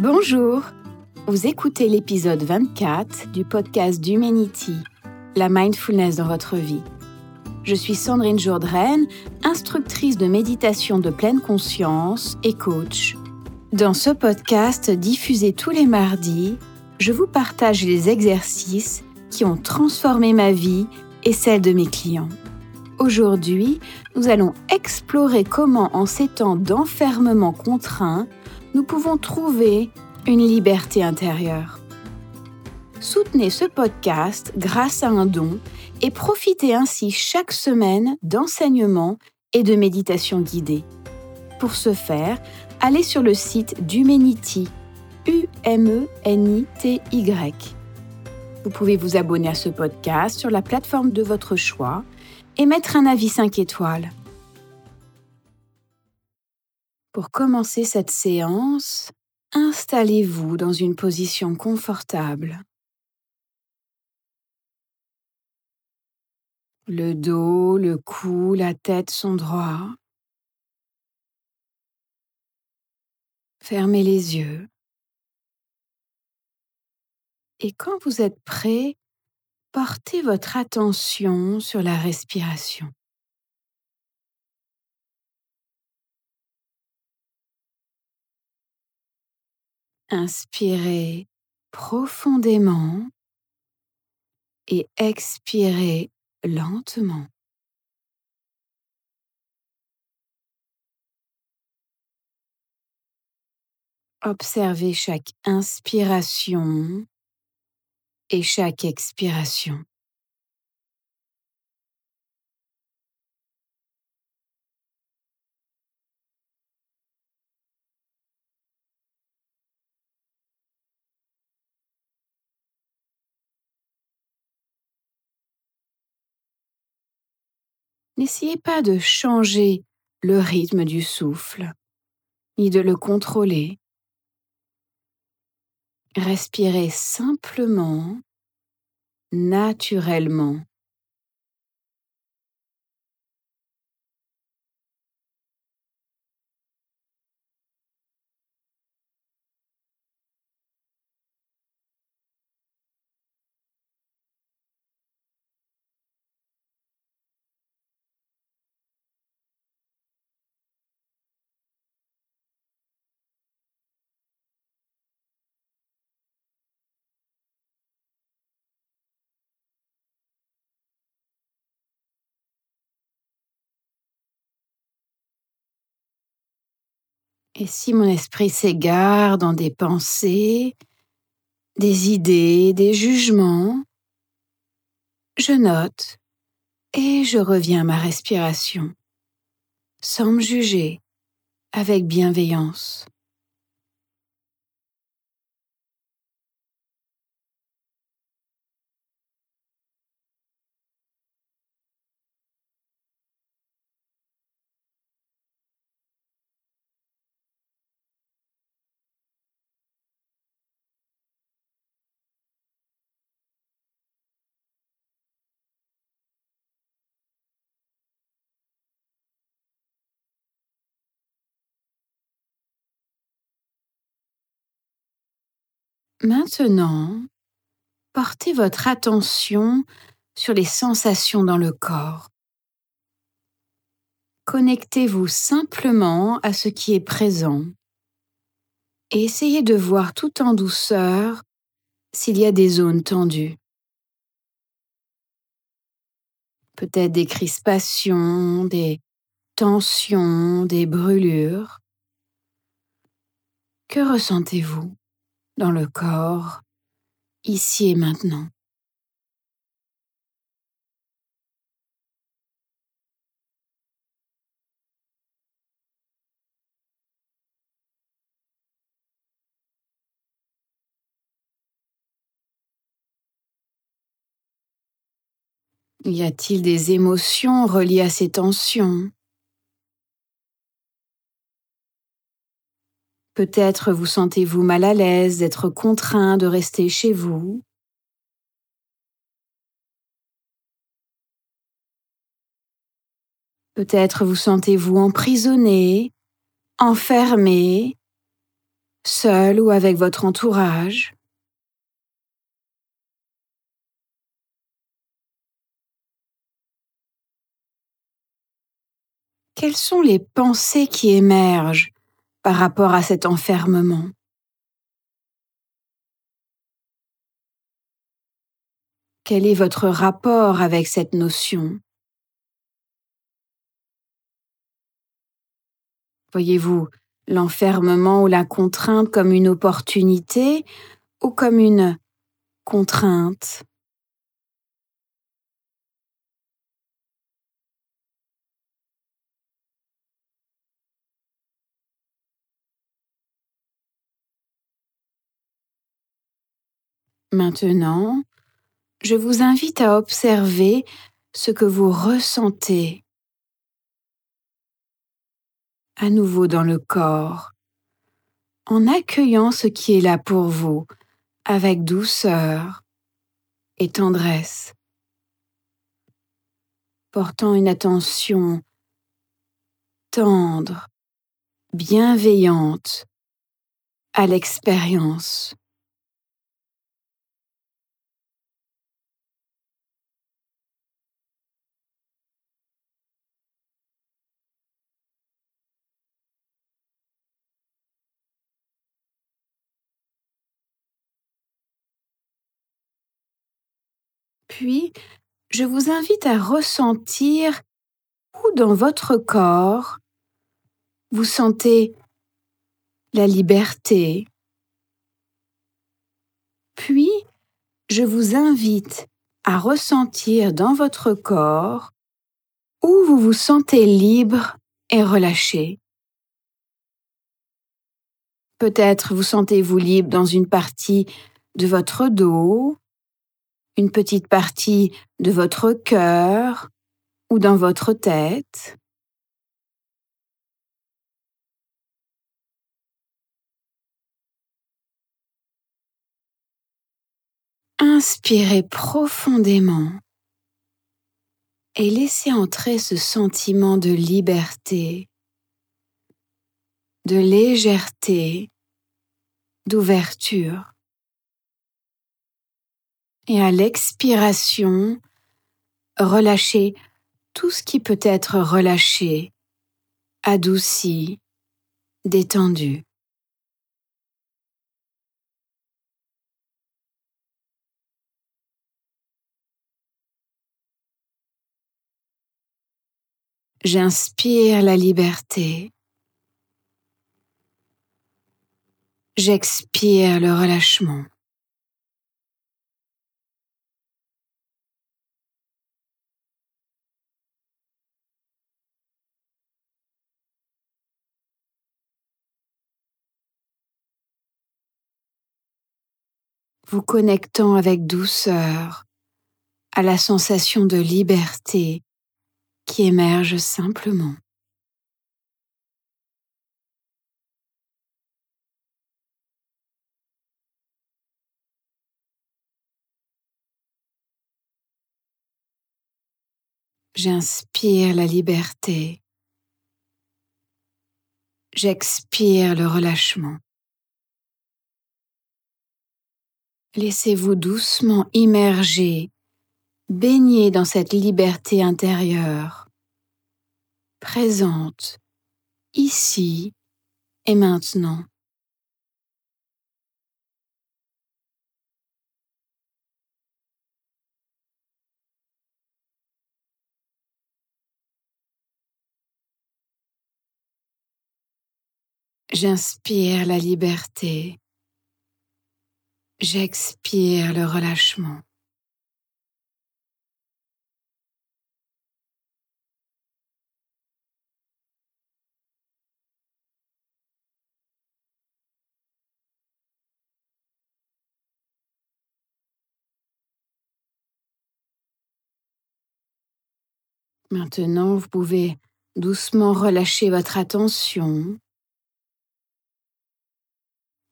Bonjour, vous écoutez l'épisode 24 du podcast d'Humanity, la mindfulness dans votre vie. Je suis Sandrine Jourdraine, instructrice de méditation de pleine conscience et coach. Dans ce podcast diffusé tous les mardis, je vous partage les exercices qui ont transformé ma vie et celle de mes clients. Aujourd'hui, nous allons explorer comment en ces temps d'enfermement contraint, nous pouvons trouver une liberté intérieure. Soutenez ce podcast grâce à un don et profitez ainsi chaque semaine d'enseignements et de méditations guidées. Pour ce faire, allez sur le site d'Humanity, U-M-E-N-I-T-Y. Vous pouvez vous abonner à ce podcast sur la plateforme de votre choix et mettre un avis 5 étoiles. Pour commencer cette séance, installez-vous dans une position confortable. Le dos, le cou, la tête sont droits. Fermez les yeux. Et quand vous êtes prêt, portez votre attention sur la respiration. Inspirez profondément et expirez lentement. Observez chaque inspiration et chaque expiration. N'essayez pas de changer le rythme du souffle, ni de le contrôler. Respirez simplement, naturellement. Et si mon esprit s'égare dans des pensées, des idées, des jugements, je note et je reviens à ma respiration, sans me juger, avec bienveillance. Maintenant, portez votre attention sur les sensations dans le corps. Connectez-vous simplement à ce qui est présent et essayez de voir tout en douceur s'il y a des zones tendues. Peut-être des crispations, des tensions, des brûlures. Que ressentez-vous? Dans le corps, ici et maintenant. Y a-t-il des émotions reliées à ces tensions? Peut-être vous sentez-vous mal à l'aise d'être contraint de rester chez vous. Peut-être vous sentez-vous emprisonné, enfermé, seul ou avec votre entourage. Quelles sont les pensées qui émergent par rapport à cet enfermement. Quel est votre rapport avec cette notion? Voyez-vous l'enfermement ou la contrainte comme une opportunité ou comme une contrainte? Maintenant, je vous invite à observer ce que vous ressentez à nouveau dans le corps, en accueillant ce qui est là pour vous avec douceur et tendresse, portant une attention tendre, bienveillante à l'expérience. Puis, je vous invite à ressentir où dans votre corps vous sentez la liberté. Puis, je vous invite à ressentir dans votre corps où vous vous sentez libre et relâché. Peut-être vous sentez-vous libre dans une partie de votre dos, une petite partie de votre cœur ou dans votre tête. Inspirez profondément et laissez entrer ce sentiment de liberté, de légèreté, d'ouverture et à l'expiration, relâchez tout ce qui peut être relâché, adouci, détendu. J'inspire la liberté. J'expire le relâchement. Vous connectant avec douceur à la sensation de liberté qui émerge simplement. J'inspire la liberté. J'expire le relâchement. Laissez-vous doucement immerger, baigner dans cette liberté intérieure, présente, ici et maintenant. J'inspire la liberté. J'expire le relâchement. Maintenant, vous pouvez doucement relâcher votre attention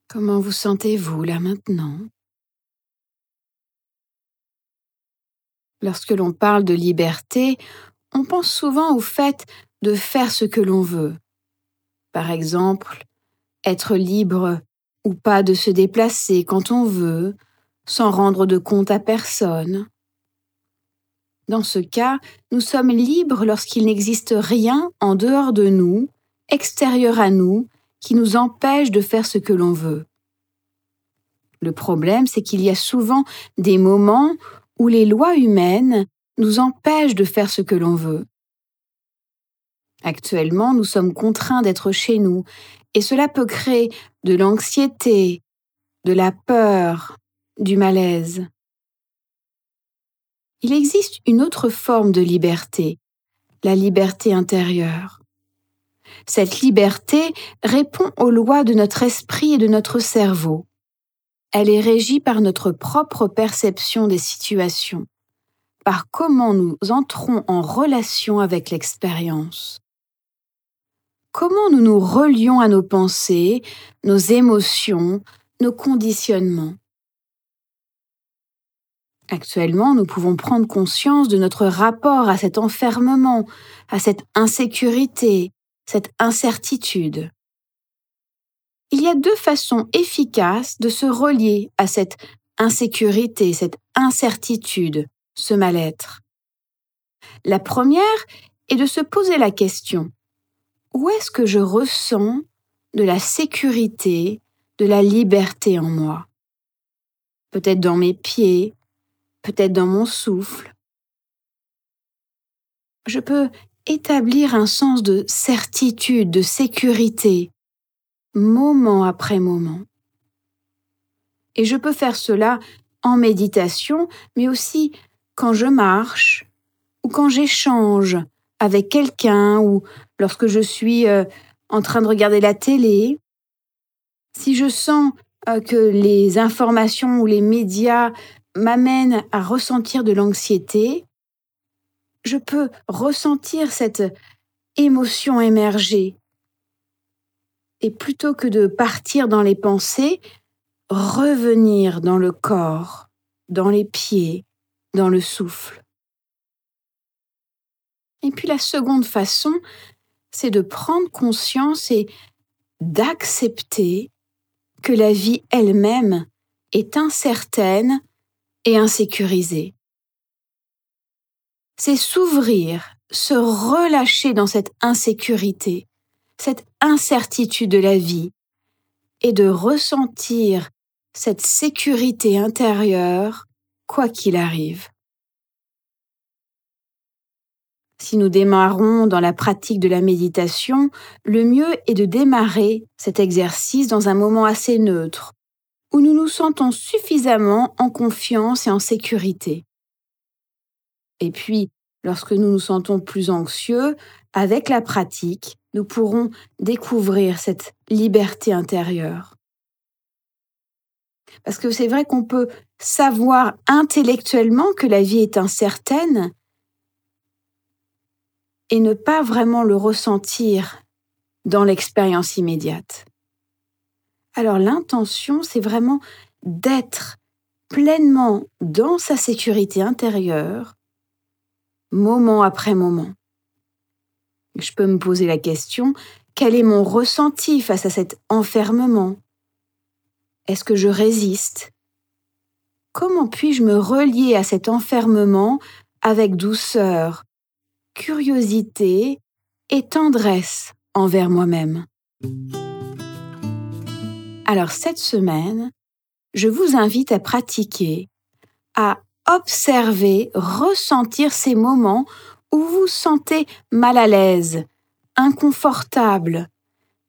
Comment vous sentez-vous là maintenant? Lorsque l'on parle de liberté, on pense souvent au fait de faire ce que l'on veut. Par exemple, être libre ou pas de se déplacer quand on veut, sans rendre de compte à personne. Dans ce cas, nous sommes libres lorsqu'il n'existe rien en dehors de nous, extérieur à nous, qui nous empêche de faire ce que l'on veut. Le problème, c'est qu'il y a souvent des moments où les lois humaines nous empêchent de faire ce que l'on veut. Actuellement, nous sommes contraints d'être chez nous, et cela peut créer de l'anxiété, de la peur, du malaise. Il existe une autre forme de liberté, la liberté intérieure. Cette liberté répond aux lois de notre esprit et de notre cerveau. Elle est régie par notre propre perception des situations, par comment nous entrons en relation avec l'expérience. Comment nous nous relions à nos pensées, nos émotions, nos conditionnements. Actuellement, nous pouvons prendre conscience de notre rapport à cet enfermement, à cette insécurité, cette incertitude. Il y a deux façons efficaces de se relier à cette insécurité, cette incertitude, ce mal-être. La première est de se poser la question où est-ce que je ressens de la sécurité, de la liberté en moi? Peut-être dans mes pieds, peut-être dans mon souffle. Je peux établir un sens de certitude, de sécurité, moment après moment. Et je peux faire cela en méditation, mais aussi quand je marche ou quand j'échange avec quelqu'un ou lorsque je suis euh, en train de regarder la télé. Si je sens euh, que les informations ou les médias m'amènent à ressentir de l'anxiété, je peux ressentir cette émotion émerger. Et plutôt que de partir dans les pensées, revenir dans le corps, dans les pieds, dans le souffle. Et puis la seconde façon, c'est de prendre conscience et d'accepter que la vie elle-même est incertaine et insécurisée c'est s'ouvrir, se relâcher dans cette insécurité, cette incertitude de la vie, et de ressentir cette sécurité intérieure, quoi qu'il arrive. Si nous démarrons dans la pratique de la méditation, le mieux est de démarrer cet exercice dans un moment assez neutre, où nous nous sentons suffisamment en confiance et en sécurité. Et puis, lorsque nous nous sentons plus anxieux, avec la pratique, nous pourrons découvrir cette liberté intérieure. Parce que c'est vrai qu'on peut savoir intellectuellement que la vie est incertaine et ne pas vraiment le ressentir dans l'expérience immédiate. Alors l'intention, c'est vraiment d'être pleinement dans sa sécurité intérieure moment après moment. Je peux me poser la question, quel est mon ressenti face à cet enfermement? Est-ce que je résiste? Comment puis-je me relier à cet enfermement avec douceur, curiosité et tendresse envers moi-même? Alors cette semaine, je vous invite à pratiquer, à observer, ressentir ces moments où vous vous sentez mal à l'aise, inconfortable,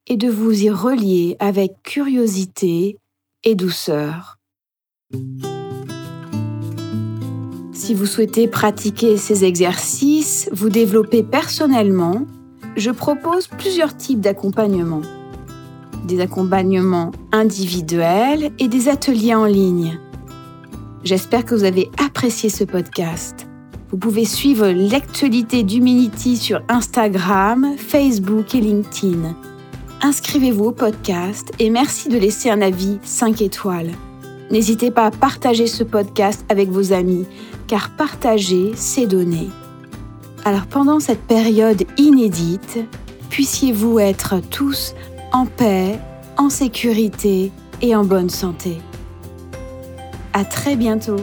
et de vous y relier avec curiosité et douceur. Si vous souhaitez pratiquer ces exercices, vous développer personnellement, je propose plusieurs types d'accompagnement. Des accompagnements individuels et des ateliers en ligne. J'espère que vous avez apprécié ce podcast. Vous pouvez suivre l'actualité d'Humanity sur Instagram, Facebook et LinkedIn. Inscrivez-vous au podcast et merci de laisser un avis 5 étoiles. N'hésitez pas à partager ce podcast avec vos amis, car partager, c'est donner. Alors pendant cette période inédite, puissiez-vous être tous en paix, en sécurité et en bonne santé. À très bientôt